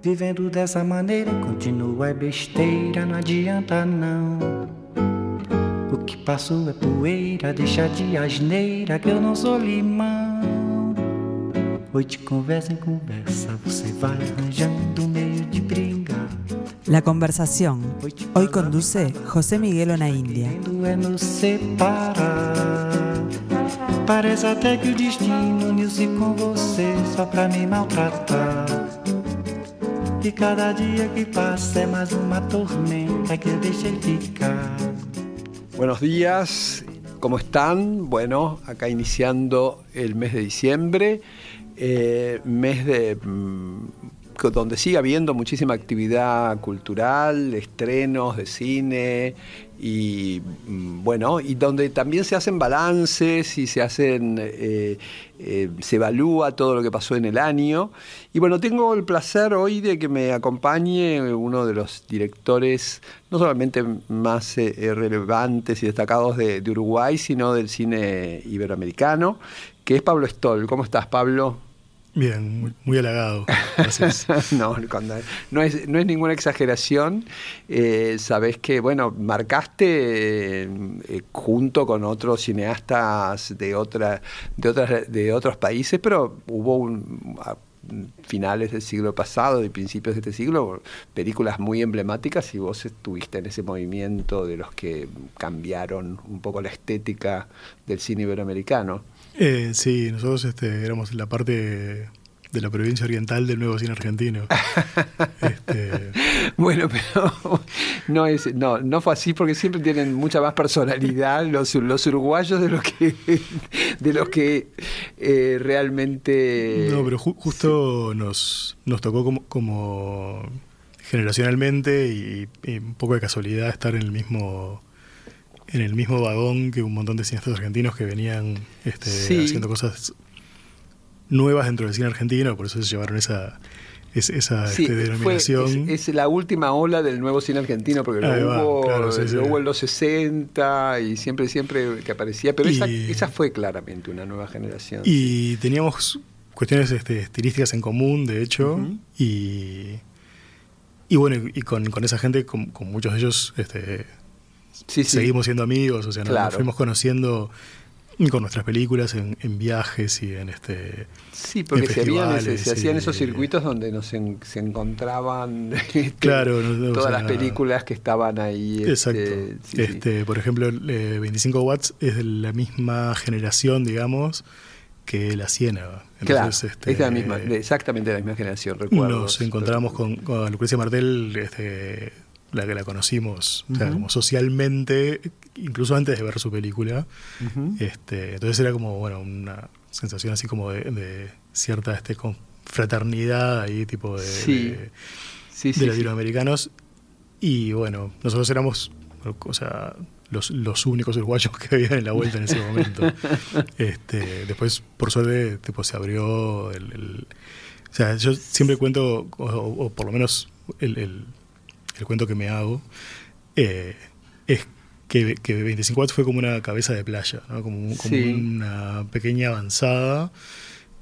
Vivendo dessa maneira, continua é besteira, não adianta não. O que passou é poeira, deixa de asneira que eu não sou limão. Hoy de conversa en conversa, você vai arranjando meio de brincar. La conversación. Hoy conduce José Miguel Onaindia. É nos separar. Parece até que o destino uniu-se com você só pra me maltratar. Cada que. Buenos días, ¿cómo están? Bueno, acá iniciando el mes de diciembre. Eh, mes de mm, donde sigue habiendo muchísima actividad cultural, estrenos de cine y mm, bueno, y donde también se hacen balances y se hacen, eh, eh, se evalúa todo lo que pasó en el año. Y bueno, tengo el placer hoy de que me acompañe uno de los directores, no solamente más relevantes y destacados de, de Uruguay, sino del cine iberoamericano, que es Pablo Stoll. ¿Cómo estás, Pablo? Bien, muy, halagado. no, no, es, no es ninguna exageración. Eh, Sabes que, bueno, marcaste eh, junto con otros cineastas de, otra, de, otras, de otros países, pero hubo un, a finales del siglo pasado y principios de este siglo, películas muy emblemáticas y vos estuviste en ese movimiento de los que cambiaron un poco la estética del cine iberoamericano. Eh, sí, nosotros este, éramos la parte de la provincia oriental del nuevo cine argentino. Este, bueno, pero no es, no, no fue así porque siempre tienen mucha más personalidad los, los uruguayos de los que de los que eh, realmente. No, pero justo nos, nos tocó como, como generacionalmente y, un poco de casualidad estar en el mismo en el mismo vagón que un montón de cineastas argentinos que venían este, haciendo cosas nuevas dentro del cine argentino, por eso se llevaron esa, esa este, denominación. es, la última ola del nuevo cine argentino, porque lo, hubo, en los 60 y siempre, siempre que aparecía, pero esa, esa, fue claramente una nueva generación. Y teníamos cuestiones este, estilísticas en común, de hecho, y, y bueno, y con, con esa gente, con, muchos de ellos, este, seguimos siendo amigos, o sea, nos fuimos conociendo con nuestras películas en, viajes y en este sí porque se, hacían esos circuitos donde nos se encontraban este, claro todas las películas que estaban ahí este, exacto. este por ejemplo 25 watts es de la misma generación digamos que la Ciénaga. claro, este, es la misma, exactamente la misma generación, recuerdo. Nos encontramos con, con Lucrecia Martel este, la que la conocimos, como socialmente, incluso antes de ver su película. este, entonces era como, bueno, una sensación así como de, cierta este, fraternidad ahí, tipo de, de, latinoamericanos. Y bueno, nosotros éramos, o sea, los, los únicos uruguayos que habían en la vuelta en ese momento. este, después, por suerte, tipo, se abrió el, o sea, yo siempre cuento, o, por lo menos el el cuento que me hago, eh, es que, que 25 fue como una cabeza de playa, como, una pequeña avanzada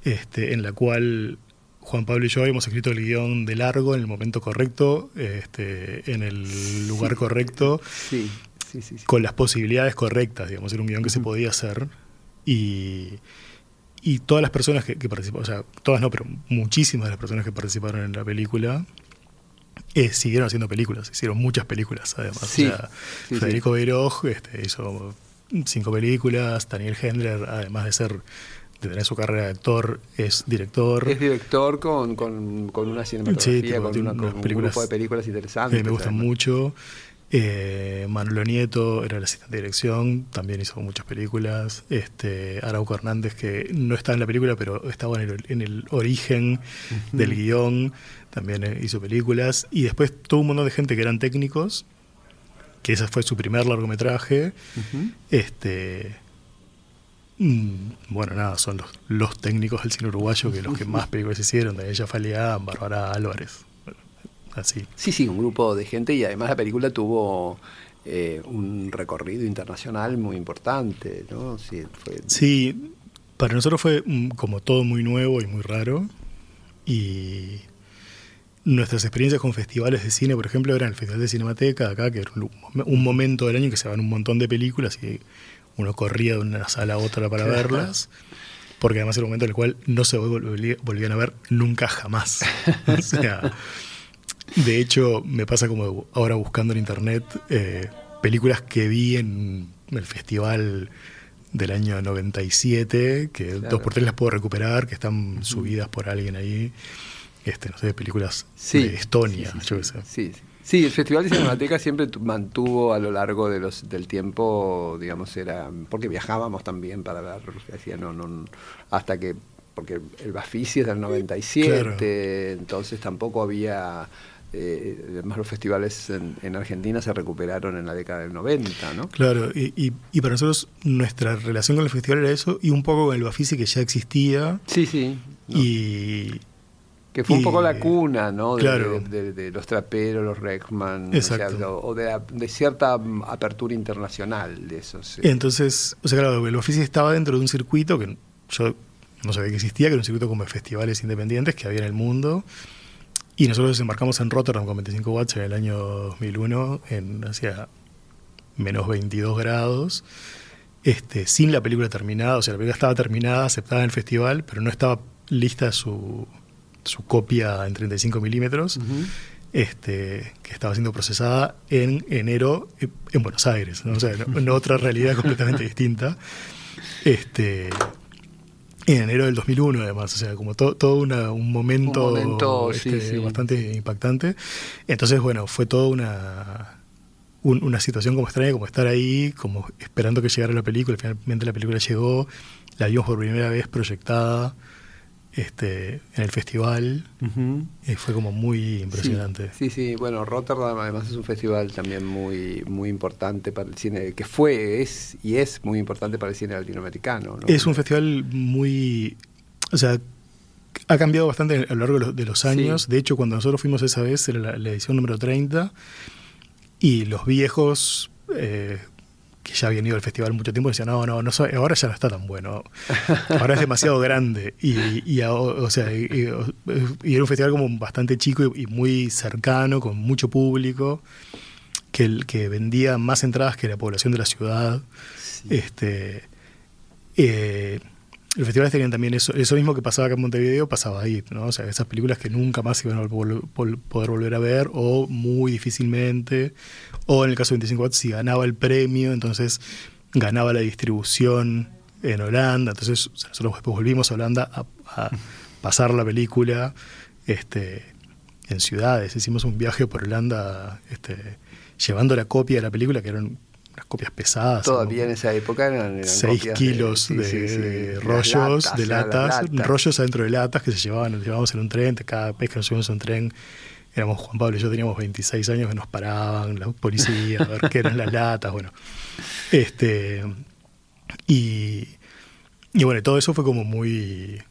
este, en la cual Juan Pablo y yo habíamos escrito el guion de largo en el momento correcto, este, en el lugar correcto, con las posibilidades correctas, digamos, era un guion que se podía hacer y, y todas las personas que, que participaron, o sea, todas no, pero muchísimas de las personas que participaron en la película, eh, siguieron haciendo películas, hicieron muchas películas además. Federico Beiroj este, hizo cinco películas, Daniel Hendler, además de ser de tener su carrera de actor, es director. Es director con, con, con una cinematografía, con, una, un grupo de películas interesantes. me gustan mucho. Eh, Manolo Nieto era el asistente de dirección, también hizo muchas películas. Este, Arauco Hernández, que no está en la película, pero estaba en el, en el origen del guion, también eh, hizo películas. Y después tuvo un montón de gente que eran técnicos, que ese fue su primer largometraje. este, mm, bueno, nada, son los, los técnicos del cine uruguayo que los que más películas hicieron, de ella Falián, Bárbara Álvarez. Sí, sí, un grupo de gente y además la película tuvo eh, un recorrido internacional muy importante, ¿no? Sí, para nosotros fue mm, como todo muy nuevo y muy raro y nuestras experiencias con festivales de cine, por ejemplo, eran el Festival de Cinemateca, acá, que era un, momento del año que se van un montón de películas y uno corría de una sala a otra para verlas, porque además era un momento en el cual no se volvían a ver nunca jamás. o sea, de hecho, me pasa como ahora buscando en internet eh, películas que vi en el festival del año 97, que dos por tres las puedo recuperar, que están subidas por alguien ahí. Este, no sé, películas de Estonia, sí, yo Sí, sí. el Festival de Cinemateca siempre mantuvo a lo largo de los, del tiempo, digamos, era. porque viajábamos también para ver, no, no, hasta que. porque el Bafisi es del 97, entonces tampoco había eh, además los festivales en, Argentina se recuperaron en la década del 90, ¿no? Claro, y, y, para nosotros nuestra relación con el festival era eso y un poco con el Bafisi que ya existía. Sí, sí. Y... Que fue un poco la cuna, ¿no? De, los traperos, los Reckman, o, de, cierta apertura internacional de esos. Entonces, o sea, claro, el Bafisi estaba dentro de un circuito que yo no sabía que existía, que era un circuito como festivales independientes que había en el mundo y nosotros desembarcamos en Rotterdam con 25 watts en el año 2001, en hacia menos 22 grados, este, sin la película terminada. O sea, la película estaba terminada, aceptada en el festival, pero no estaba lista su, su copia en 35 milímetros. Este, que estaba siendo procesada en enero en Buenos Aires, ¿no? o sea, en, otra realidad completamente distinta. Este, en enero del 2001, además, o sea, como todo un momento, este, bastante impactante. Entonces, bueno, fue toda una, una situación como extraña, como estar ahí, como esperando que llegara la película. Finalmente la película llegó, la vimos por primera vez proyectada este, en el festival. y fue como muy impresionante. Sí, sí, bueno, Rotterdam además es un festival también muy, muy importante para el cine, que fue, es y es muy importante para el cine latinoamericano. Es un festival muy... O sea, ha cambiado bastante a lo largo de los años. De hecho, cuando nosotros fuimos esa vez, era la, edición número 30, y los viejos eh, que ya habían ido al festival mucho tiempo, decían, no, no, no, ahora ya no está tan bueno, ahora es demasiado grande. Y, o sea, y, era un festival como bastante chico y, muy cercano, con mucho público, que, que vendía más entradas que la población de la ciudad. Este, eh, los festivales tenían también eso, eso mismo que pasaba acá en Montevideo, pasaba ahí, ¿no? O sea, esas películas que nunca más iban a poder volver a ver, o muy difícilmente, o en el caso de 25 watts, si ganaba el premio, entonces ganaba la distribución en Holanda, entonces nosotros después volvimos a Holanda a, pasar la película este, en ciudades, hicimos un viaje por Holanda este, llevando la copia de la película, que eran unas copias pesadas. Todavía en esa época eran, 6 kilos de, rollos, de latas, rollos adentro de latas que se llevaban, nos llevábamos en un tren, cada vez que nos subimos a un tren, éramos Juan Pablo y yo teníamos 26 años que nos paraban, la policía, a ver qué eran las latas, bueno. Este, y, y bueno, todo eso fue como muy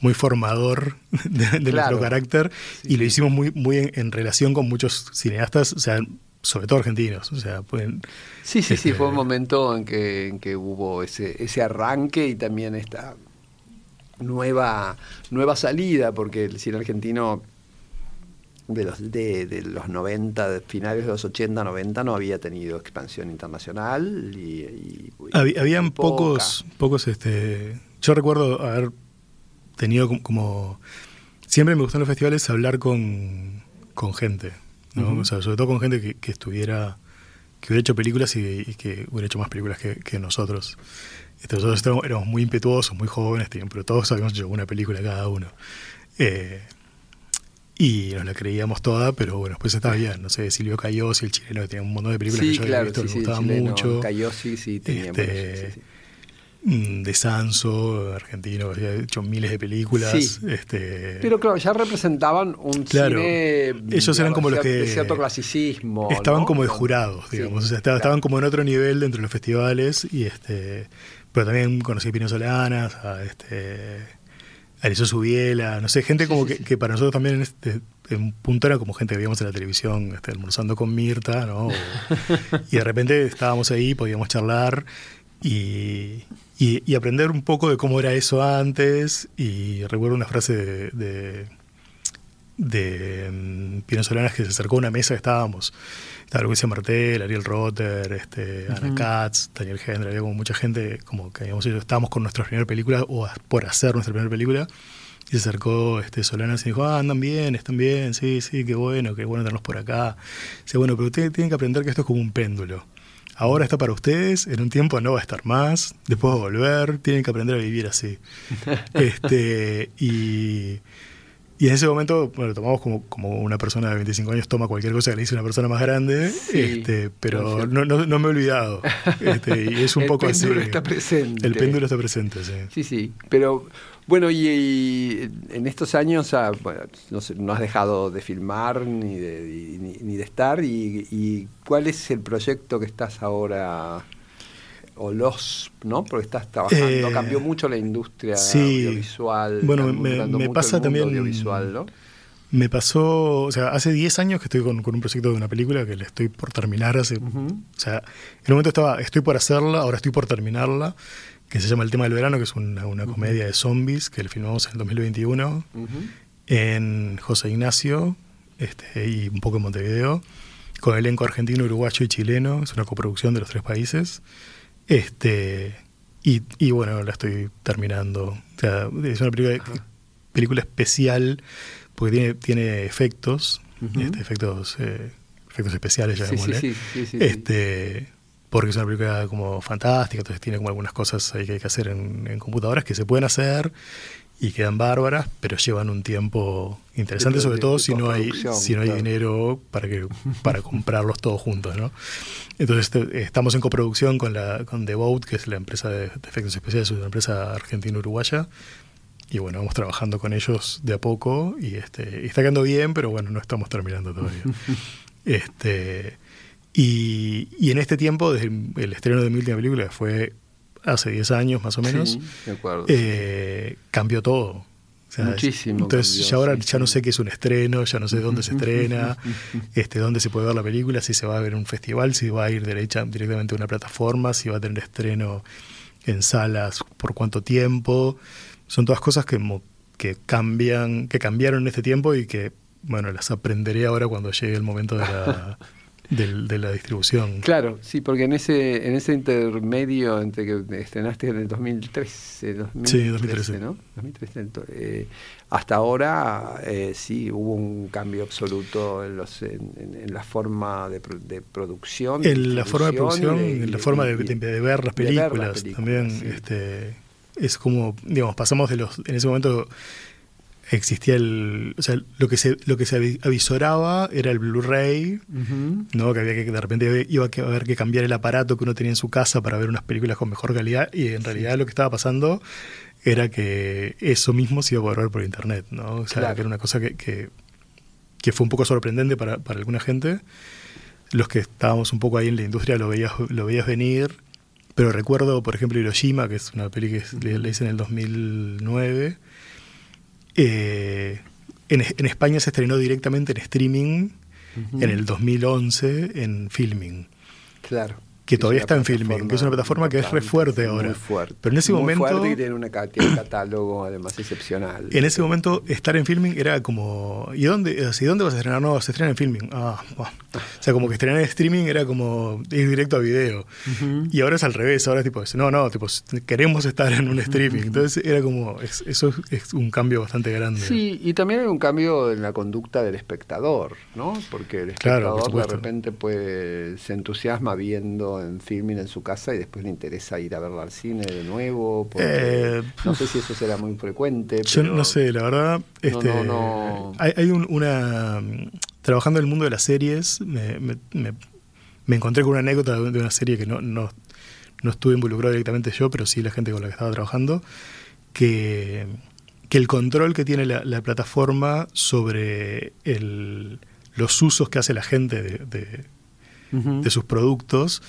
muy formador de, nuestro carácter y lo hicimos muy, muy en, en, relación con muchos cineastas, o sea, sobre todo argentinos. O sea, pueden, sí, sí, sí, fue un este, momento en que, en que hubo ese, ese arranque y también esta nueva, nueva salida, porque el cine argentino de los, de, los 90, de finales de los 80, 90, no había tenido expansión internacional. Y, habían pocos, pocos, este, yo recuerdo haber tenido como, siempre me gustan los festivales hablar con, con gente sobre todo con gente que, estuviera, que hubiera hecho películas y, que hubiera hecho más películas que, nosotros. Este, nosotros éramos muy impetuosos, muy jóvenes, pero todos habíamos hecho una película cada uno. Eh, y nos la creíamos toda, pero bueno, después estaba bien, no sé, Silvio Cayosi, el chileno, que tenía un montón de películas que yo había visto, me gustaba mucho. Cayosi, sí, tenía este, Mm, de Sanso, argentino, que había hecho miles de películas. Este... Pero claro, ya representaban un cine. Ellos eran como los que. De cierto clasicismo. Estaban como de jurados, digamos. o sea, estaban, como en otro nivel dentro de los festivales. y este Pero también conocí a Pino Solanas, a este. A Subiela, no sé, gente como que, para nosotros también en, este, en punto era como gente que veíamos en la televisión, este, almorzando con Mirta, ¿no? y de repente estábamos ahí, podíamos charlar y, y, aprender un poco de cómo era eso antes. Y recuerdo una frase de, de mm, Pino Solanas que se acercó a una mesa que estábamos. Estaba Lucrecia Martel, Ariel Rotter, este, Ana Katz, Daniel Hendra, había como mucha gente, como que habíamos estábamos con nuestra primera película o por hacer nuestra primera película. Y se acercó este, Solanas y dijo, ah, andan bien, están bien, sí, sí, qué bueno, qué bueno tenerlos por acá. Dice, bueno, pero ustedes tienen que aprender que esto es como un péndulo. Ahora está para ustedes, en un tiempo no va a estar más, después va a volver, tienen que aprender a vivir así. este, y y en ese momento, bueno, lo tomamos como, como una persona de 25 años toma cualquier cosa que le dice una persona más grande, este, pero no, no, no, me he olvidado. Este, y es un poco así. El péndulo está presente. El péndulo está presente, sí. Sí, sí. Pero bueno, y, en estos años ah, no, no, has dejado de filmar ni de, ni, de estar. Y, ¿Y cuál es el proyecto que estás ahora? o los, ¿no? Porque estás trabajando, eh, cambió mucho la industria audiovisual. Bueno, me, pasa también. Audiovisual, ¿no? Me pasó, o sea, hace 10 años que estoy con, un proyecto de una película que le estoy por terminar. Hace, O sea, en un momento estaba, estoy por hacerla, ahora estoy por terminarla, que se llama El tema del verano, que es una, comedia de zombies que le filmamos en el 2021 en José Ignacio este, y un poco en Montevideo, con elenco argentino, uruguayo y chileno. Es una coproducción de los tres países. Este, y, bueno, la estoy terminando. es una película, especial porque tiene, tiene efectos, este, efectos, eh, efectos especiales, ya sí, este, porque es una película como fantástica, entonces tiene como algunas cosas ahí que hay que hacer en computadoras que se pueden hacer y quedan bárbaras, pero llevan un tiempo interesante, sobre todo si no hay si no hay dinero para que para comprarlos todos juntos, ¿no? Entonces estamos en coproducción con la con Devote, que es la empresa de, efectos especiales, una empresa argentina-uruguaya. Y bueno, vamos trabajando con ellos de a poco y este está quedando bien, pero bueno, no estamos terminando todavía. este y, y en este tiempo, desde el, estreno de mi última película, fue hace 10 años más o menos, eh, cambió todo. Muchísimo. Entonces ya ahora ya no sé qué es un estreno, ya no sé dónde se estrena, este, dónde se puede ver la película, si se va a ver en un festival, si va a ir derecha, directamente a una plataforma, si va a tener estreno en salas, por cuánto tiempo. Son todas cosas que, que cambian, que cambiaron en este tiempo y que bueno, las aprenderé ahora cuando llegue el momento de la, de la distribución. Claro, sí, porque en ese en ese intermedio entre que estrenaste en el 2013, 2013 sí, 2013. ¿no? 2013 eh, hasta ahora eh, sí hubo un cambio absoluto en, los, en, la forma de, de producción. En la forma de producción, en la forma de, ver las películas, también. Este, es como, digamos, pasamos de los, en ese momento existía el. O sea, lo que se, lo que se avisoraba era el Blu-ray, ¿no? Que había que de repente iba a haber que cambiar el aparato que uno tenía en su casa para ver unas películas con mejor calidad. Y en realidad lo que estaba pasando era que eso mismo se iba a poder ver por internet, ¿no? O sea, que era una cosa que, que, fue un poco sorprendente para, para, alguna gente. Los que estábamos un poco ahí en la industria lo veías, lo veías venir. Pero recuerdo, por ejemplo, Hiroshima, que es una peli que le hice en el 2009 eh, en, España se estrenó directamente en streaming en el 2011 en Filming. Claro que todavía está en filming, que es una plataforma que es re fuerte ahora. Pero en ese muy momento. Fuerte y tiene, un catálogo además excepcional. En ese momento, estar en filming era como. ¿Y dónde, ¿y dónde vas a estrenar? No, se estrena en filming. Ah, O sea, como que estrenar en streaming era como ir directo a video. Y ahora es al revés. Ahora es tipo, no, no, tipo, queremos estar en un streaming. Entonces era como. eso es un cambio bastante grande. Sí, y también hay un cambio en la conducta del espectador, ¿no? Porque el espectador de repente puede, se entusiasma viendo en filming en su casa y después le interesa ir a verla al cine de nuevo. Eh, no sé si eso será muy frecuente. Yo no sé, la verdad. Este, hay, una. Trabajando en el mundo de las series, me, me, encontré con una anécdota de una serie que no, no, no estuve involucrado directamente yo, pero sí la gente con la que estaba trabajando, que, que el control que tiene la, plataforma sobre el, los usos que hace la gente de, de sus productos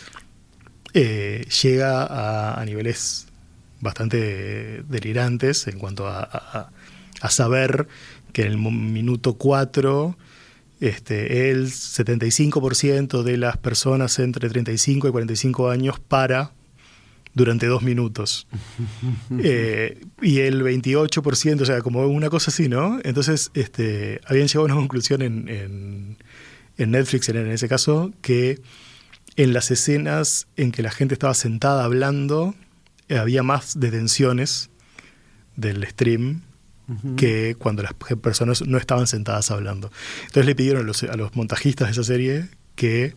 eh, llega a, niveles bastante delirantes en cuanto a, saber que en el minuto 4 este, el 75% de las personas entre 35 y 45 años para durante dos minutos. Eh, y el 28%, o sea, como una cosa así, ¿no? Entonces, este, habían llegado a una conclusión en, en, en Netflix, en, ese caso, que en las escenas en que la gente estaba sentada hablando, eh, había más detenciones del stream que cuando las personas no estaban sentadas hablando. Entonces le pidieron a los, a los montajistas de esa serie que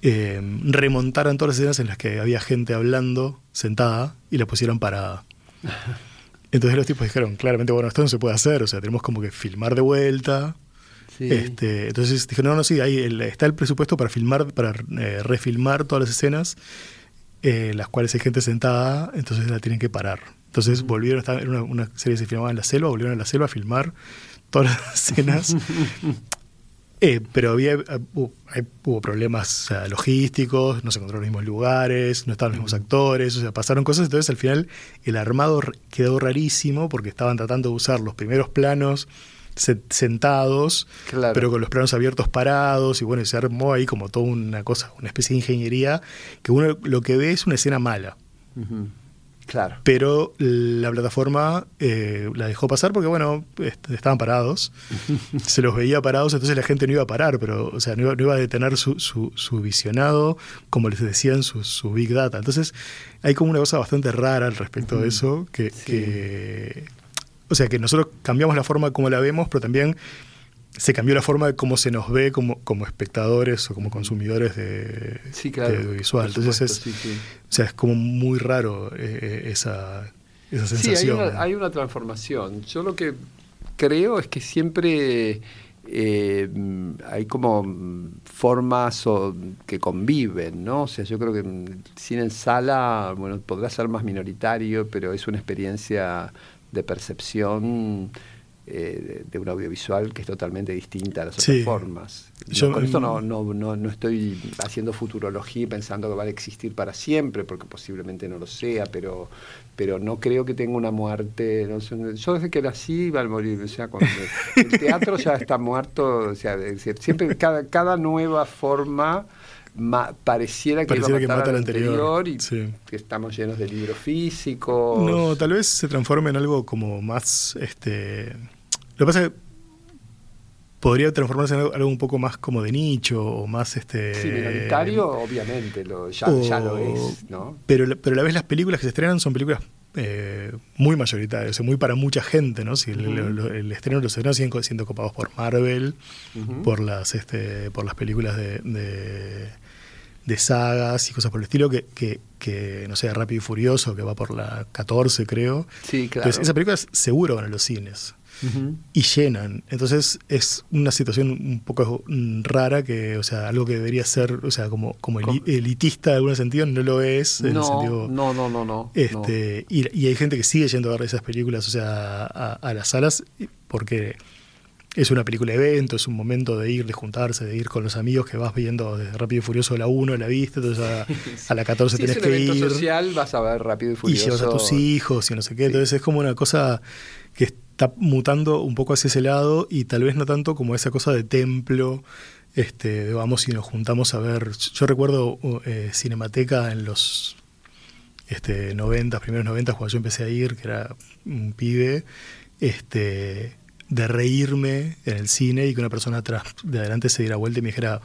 eh, remontaran todas las escenas en las que había gente hablando sentada y la pusieran parada. Entonces los tipos dijeron, claramente, bueno, esto no se puede hacer, o sea, tenemos como que filmar de vuelta. Este, entonces dijeron, no, no, sí, ahí está el presupuesto para filmar, para eh, refilmar todas las escenas, eh, las cuales hay gente sentada, entonces la tienen que parar. Entonces volvieron a estar, en una, una, serie que se filmaba en la selva, volvieron a la selva a filmar todas las escenas. Eh, pero había, eh, hubo, problemas logísticos, no se encontraron los mismos lugares, no estaban los mismos actores, o sea, pasaron cosas, entonces al final el armado quedó rarísimo porque estaban tratando de usar los primeros planos sentados, pero con los planos abiertos parados, y bueno, se armó ahí como toda una cosa, una especie de ingeniería, que uno lo que ve es una escena mala. Claro. Pero la plataforma eh, la dejó pasar porque, bueno, estaban parados. se los veía parados, entonces la gente no iba a parar, pero, o sea, no iba, a detener su, su, visionado, como les decían, su, su, Big Data. Entonces, hay como una cosa bastante rara al respecto de eso, que, que, o sea, que nosotros cambiamos la forma como la vemos, pero también se cambió la forma de cómo se nos ve como, como espectadores o como consumidores de, audiovisual. Entonces es, O sea, es como muy raro eh, esa, esa sensación. Sí, hay una, hay una, transformación. Yo lo que creo es que siempre eh, hay como formas que conviven, ¿no? O sea, yo creo que cine en sala, bueno, podrá ser más minoritario, pero es una experiencia de percepción eh, de un audiovisual que es totalmente distinta a las otras formas. Yo, con esto no, no, no, estoy haciendo futurología y pensando que va a existir para siempre, porque posiblemente no lo sea, pero, pero no creo que tenga una muerte. yo desde que nací iba a morir, o sea, el teatro ya está muerto, o sea, siempre cada, cada nueva forma... pareciera que, pareciera va a matar anterior, y que estamos llenos de libros físicos. No, tal vez se transforme en algo como más este lo que pasa es que podría transformarse en algo, un poco más como de nicho o más este sí, minoritario obviamente lo, ya, lo es ¿no? pero, pero a la vez las películas que se estrenan son películas eh, muy mayoritarias, muy para mucha gente, ¿no? Si el, estreno los estrenos siguen siendo copados por Marvel, por las este, por las películas de, de, sagas y cosas por el estilo, que, que, que, no sé, Rápido y Furioso, que va por la 14, creo. Sí, claro. Entonces, esas películas seguro van a los cines y llenan. Entonces es una situación un poco rara que, o sea, algo que debería ser, o sea, como, como elitista en algún sentido, no lo es. no, no, no, no, no, este, Y, hay gente que sigue yendo a ver esas películas, o sea, a, las salas, porque es una película evento, es un momento de ir, de juntarse, de ir con los amigos que vas viendo desde Rápido y Furioso la 1, la viste, entonces a, la 14 tenés que ir. social vas a ver Rápido y Furioso. Y llevas a tus hijos y no sé qué, entonces es como una cosa que está mutando un poco hacia ese lado y tal vez no tanto como esa cosa de templo, este, vamos y nos juntamos a ver. Yo recuerdo eh, Cinemateca en los este, 90, primeros 90, cuando yo empecé a ir, que era un pibe, este, de reírme en el cine y que una persona atrás de adelante se diera vuelta y me dijera,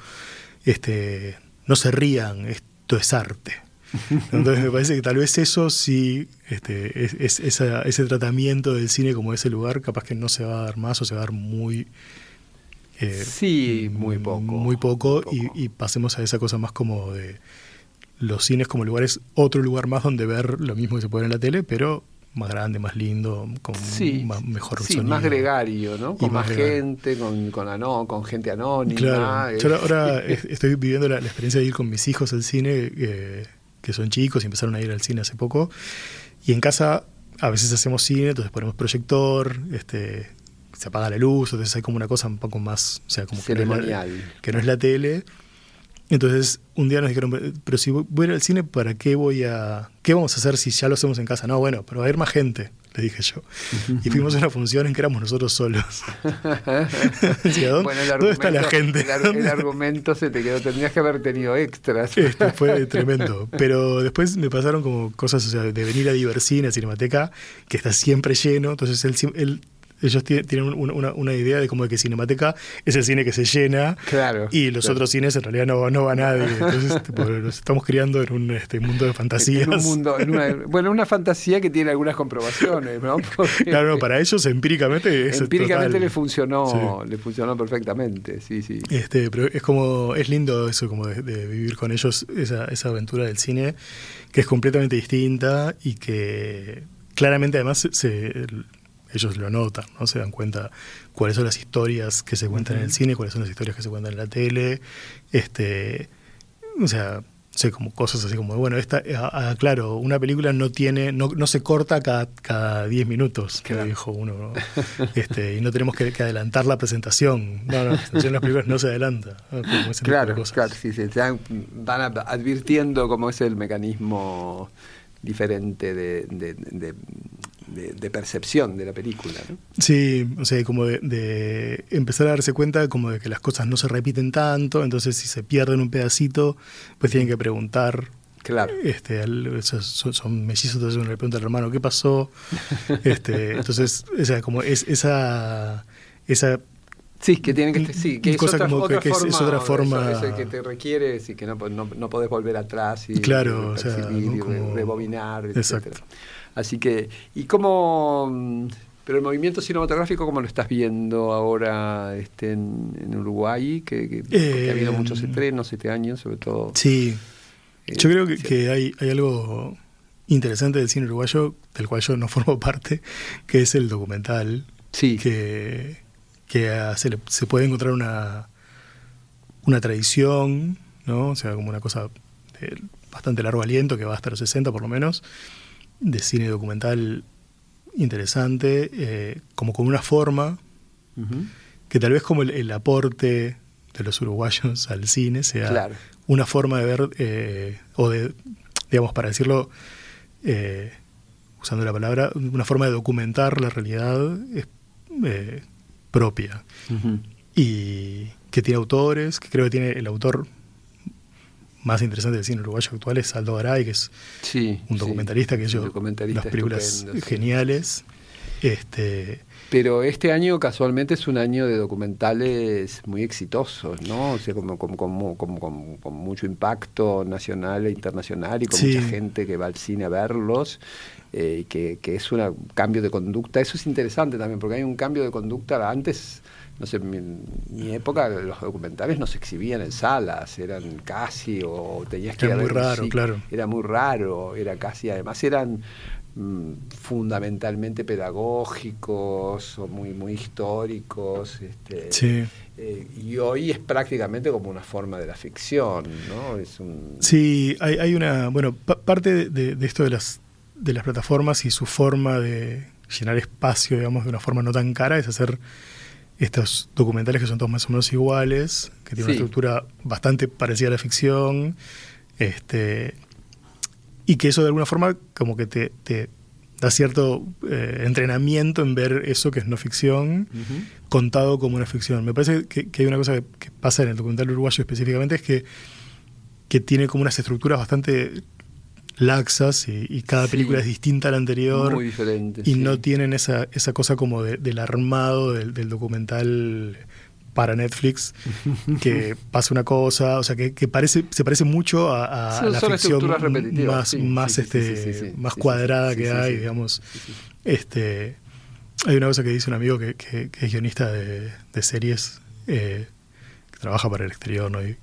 este, no se rían, esto es arte. Entonces me parece que tal vez eso sí, este, es, ese tratamiento del cine como ese lugar, capaz que no se va a dar más o se va a dar muy... Eh, sí, muy poco. Muy poco, Y, pasemos a esa cosa más como de los cines como lugares, otro lugar más donde ver lo mismo que se puede en la tele, pero más grande, más lindo, con mejor sí, más gregario, ¿no? Con más, gente, con, con, con gente anónima. Claro. Yo ahora estoy viviendo la, experiencia de ir con mis hijos al cine. Eh, que son chicos y empezaron a ir al cine hace poco. Y en casa a veces hacemos cine, entonces ponemos proyector, este, se apaga la luz, entonces hay como una cosa un poco más, o sea, como que no, es la, que no es la tele. Entonces un día nos dijeron, pero si voy a ir al cine, ¿para qué voy a, qué vamos a hacer si ya lo hacemos en casa? No, bueno, pero va a ir más gente. le dije yo. Y fuimos a una función en que éramos nosotros solos. ¿dónde, Bueno, dónde está la gente? El, ar- el argumento se te quedó, tendrías que haber tenido extras. Este, fue tremendo. Pero después me pasaron como cosas, o sea, de venir a Divercine, a Cinemateca, que está siempre lleno. Entonces él, él- ellos tie- tienen un- una, una idea de como de que Cinemateca es el cine que se llena. Claro, Y los claro. otros cines en realidad no, no va nadie. Entonces tipo, nos estamos criando en un este, mundo de fantasías. En un mundo, en una, bueno, una fantasía que tiene algunas comprobaciones, ¿no? Porque Claro, no, para ellos empíricamente es empíricamente total. le funcionó, Sí. le funcionó perfectamente, sí, sí. Este, pero es como, es lindo eso, como de, de vivir con ellos esa, esa aventura del cine, que es completamente distinta y que claramente además se- ellos lo notan, ¿no? Se dan cuenta cuáles son las historias que se cuentan en el cine, cuáles son las historias que se cuentan en la tele, este, o sea, sé, como cosas así como, bueno, esta, ah, ah, claro, una película no tiene, no, no se corta cada, cada 10 minutos, que Claro. dijo uno, ¿no? este, y no tenemos que, que adelantar la presentación. No, no, la presentación en las películas no se adelanta. ¿no? Como ese tipo de Claro, cosas. claro, sí, se van advirtiendo cómo es el mecanismo diferente de, de- de- de- de percepción de la película. ¿no? Sí, o sea, como de, de empezar a darse cuenta como de que las cosas no se repiten tanto, entonces si se pierden un pedacito, pues tienen que preguntar. Claro. Este, al- son, son mellizos, entonces uno le pregunta al hermano qué pasó. Este, entonces, o sea, como es esa, esa Sí, que tienen que sí, que es otra, como que- otra que es- forma, es otra eso, forma- eso que te requiere, sí, que no, no, no podés volver atrás y, Claro, y o sea, y Como- rebobinar, Exacto. etcétera. Así que, ¿y cómo mm, pero el movimiento cinematográfico cómo lo estás viendo ahora este, en, en Uruguay? Que, ha habido Eh, muchos estrenos este año, sobre todo. Sí, eh, yo creo que, hay, hay algo interesante del cine uruguayo, del cual yo no formo parte, que es el documental, Sí, que, que se, le- se puede encontrar una, una tradición, ¿no? O sea, como una cosa de bastante largo aliento, que va hasta los 60 por lo menos, de cine documental interesante, eh, como con una forma que tal vez como el, el aporte de los uruguayos al cine sea Claro. una forma de ver, eh, o de, digamos, para decirlo, eh, usando la palabra, una forma de documentar la realidad eh, propia. Ujú. Y que tiene autores, que creo que tiene el autor más interesante del cine uruguayo actual es Aldo Garay, que es Sí, un sí, documentalista que documentalista unas películas sí. geniales. Este, Pero este año casualmente es un año de documentales muy exitosos, ¿no? O sea, como, como, como, como- con mucho impacto nacional e internacional y con Sí. mucha gente que va al cine a verlos, eh, que, que es un cambio de conducta. Eso es interesante también, porque hay un cambio de conducta. Antes, no sé, mi, mi época los documentales no se exhibían en salas, eran casi, o tenías que Era muy raro, claro. Era muy raro, era casi, además eran mm, fundamentalmente pedagógicos o muy muy históricos este, Sí. eh, y hoy es prácticamente como una forma de la ficción no es un Sí, hay, hay una. Bueno, pa- parte de, de esto de las, de las plataformas y su forma de llenar espacio, digamos, de una forma no tan cara, es hacer estos documentales que son todos más o menos iguales, que tienen Sí. una estructura bastante parecida a la ficción, este y que eso de alguna forma como que te, te da cierto eh, entrenamiento en ver eso que es no ficción contado como una ficción. Me parece que, que hay una cosa que, que pasa en el documental uruguayo específicamente, es que, que tiene como unas estructuras bastante laxas y, y cada Sí. película es distinta a la anterior muy diferente y sí. no tienen esa, esa cosa como de- del armado del, del documental para Netflix, que pasa una cosa, o sea, que, que parece, se parece mucho a, la ficción más, este, más cuadrada que hay, digamos. Este, hay una cosa que dice un amigo que, que- que es guionista de, de series, eh, que trabaja para el exterior, ¿no? Y.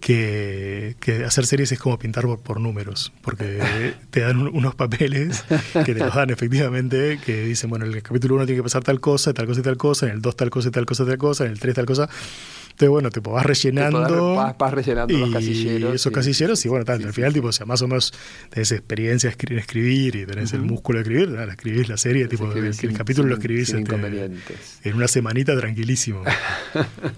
que, que hacer series es como pintar por, por números, porque te dan un- unos papeles que te los dan efectivamente, que dicen, bueno, en el capítulo 1 tiene que pasar tal cosa, tal cosa y tal cosa, en el 2 tal cosa y tal cosa tal cosa, en el 3 tal cosa. Entonces, bueno, te vas rellenando. Te vas- vas rellenando los y casilleros, esos casilleros, y bueno, tal, Sí, al final, sí. tipo, o sea, más o menos tenés experiencia en escribir y tenés el Ujú. músculo de escribir, escribís la serie, tipo, Escribís el, sin- el capítulo lo sin- escribís sin este, en una semanita tranquilísimo.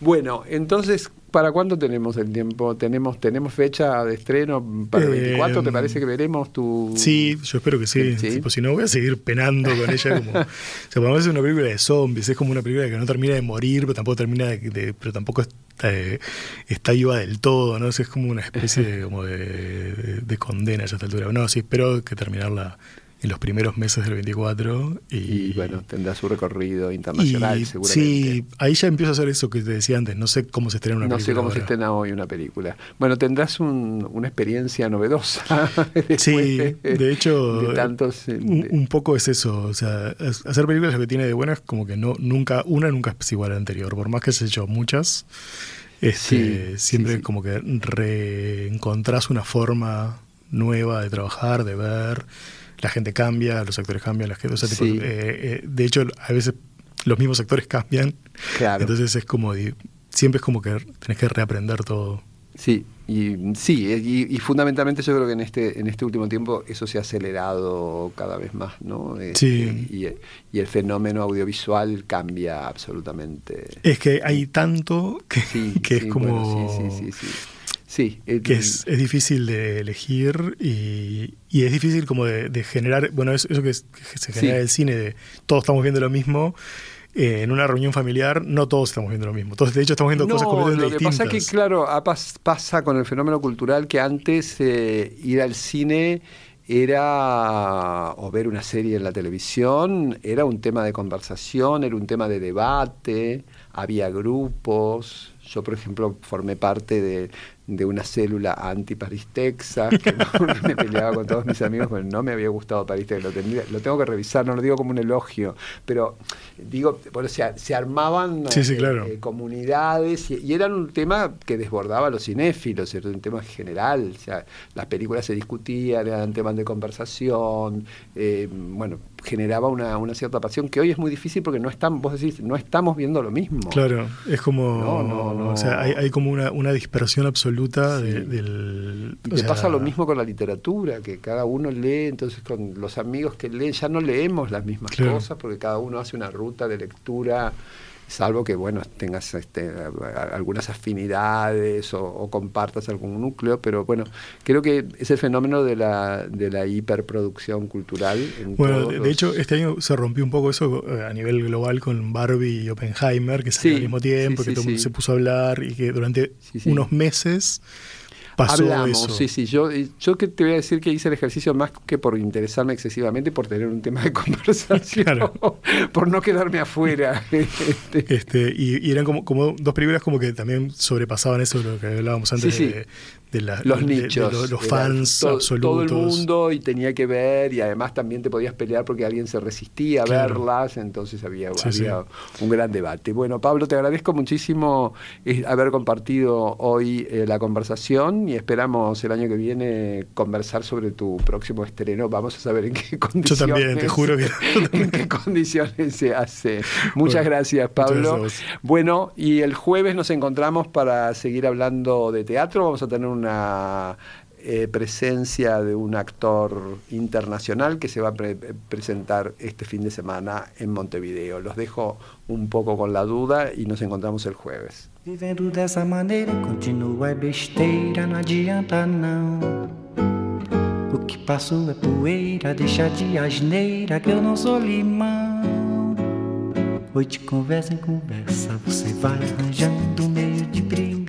Bueno, entonces, ¿Para cuándo tenemos el tiempo? ¿Tenemos tenemos fecha de estreno para el 24? ¿Te Eh, parece que veremos tu...? Sí, yo espero que sí. Sí. Tipo, si no, voy a seguir penando con ella. Como, o sea, es una película de zombies, es como una película que no termina de morir, pero tampoco termina de, de- pero tampoco está, eh, está viva del todo, ¿no? O sea, es como una especie de, como de, de- de condena ya a esta altura. No, sí, espero que terminarla en los primeros meses del 24 y, Y bueno, tendrá su recorrido internacional y seguramente. Sí, ahí ya empiezo a hacer eso que te decía antes. No sé cómo se estrena una no película. sé cómo se estrena hoy una película. Bueno, tendrás un- una experiencia novedosa. Sí, de hecho, de tantos, eh, un, poco es eso. O sea, hacer películas lo que tiene de bueno es como que no, nunca, una nunca es igual a la anterior. Por más que se hecho muchas, este, Sí, siempre sí. como que reencontrás una forma nueva de trabajar, de ver. La gente cambia, los actores cambian, la gente, o sea, tipo, Sí. eh, eh, de hecho, a veces los mismos actores cambian. Claro. Entonces es como, siempre es como que tenés que reaprender todo. Sí, y sí, y, y fundamentalmente yo creo que en este, en este último tiempo eso se ha acelerado cada vez más, ¿no? Sí. Este, Y, y el fenómeno audiovisual cambia absolutamente. Es que hay tanto que, Sí, que sí, es como... bueno, sí, sí, sí, sí. Sí, eh, que es, es difícil de elegir y, y es difícil como de, de generar, bueno, es- eso que, es- que se genera Sí. en el cine, de todos estamos viendo lo mismo, eh, en una reunión familiar no todos estamos viendo lo mismo, todos de hecho estamos viendo cosas No, completamente lo que pasa distintas. es que, claro, pas- pasa con el fenómeno cultural que antes eh, ir al cine era, o ver una serie en la televisión, era un tema de conversación, era un tema de debate, había grupos. Yo, por ejemplo, formé parte de, de una célula anti-París, Texas, que me peleaba con todos mis amigos, porque no me había gustado París, Texas. Lo, tendría- lo tengo que revisar, no lo digo como un elogio, pero digo, bueno, se, se armaban Sí, sí, eh, claro. eh, comunidades y, y era un tema que desbordaba a los cinéfilos, era un tema general, o sea, las películas se discutían, eran temas de conversación, eh, bueno, generaba una, una cierta pasión que hoy es muy difícil porque no están, vos decís, no estamos viendo lo mismo. Claro, es como, No, no, no. o sea, hay, hay como una, una dispersión absoluta de- del... Y o te sea, pasa lo mismo con la literatura, que cada uno lee, entonces con los amigos que leen ya no leemos las mismas Claro. cosas porque cada uno hace una ruta de lectura, salvo que bueno tengas este, algunas afinidades o, o compartas algún núcleo, pero bueno, creo que es el fenómeno de la, de la hiperproducción cultural. en Bueno, de, los- hecho, este año se rompió un poco eso eh, a nivel global con Barbie y Oppenheimer, que salieron Sí, al mismo tiempo, sí, que sí, todo el mundo sí. se puso a hablar y que durante unos meses pasó Hablamos, eso. sí, sí. Yo, yo que te voy a decir que hice el ejercicio más que por interesarme excesivamente, por tener un tema de conversación, Claro. por no quedarme afuera. Este, Este, y, y eran como, como dos películas como que también sobrepasaban eso de lo que hablábamos antes Sí, sí. de, de la- los de- de nichos. los, fans to- absolutos. Todo el mundo y tenía que ver, y además también te podías pelear porque alguien se resistía a Claro. verlas, entonces había, Sí, sí. había un gran debate. Bueno, Pablo, te agradezco muchísimo eh, haber compartido hoy eh, la conversación y esperamos el año que viene conversar sobre tu próximo estreno. Vamos a saber en qué Yo condiciones. también, te juro que. en qué condiciones se hace. Muchas Bueno, gracias, muchas Pablo. gracias. Bueno, y el jueves nos encontramos para seguir hablando de teatro. Vamos a tener una eh, presencia de un actor internacional que se va a pre- presentar este fin de semana en Montevideo. Los dejo un poco con la duda y nos encontramos el jueves. Vivendo dessa maneira, continua é besteira, não adianta não. O que passou é poeira, deixa de asneira que eu não sou limão. Hoje conversa em conversa, você vai arranjando um meio de brigar.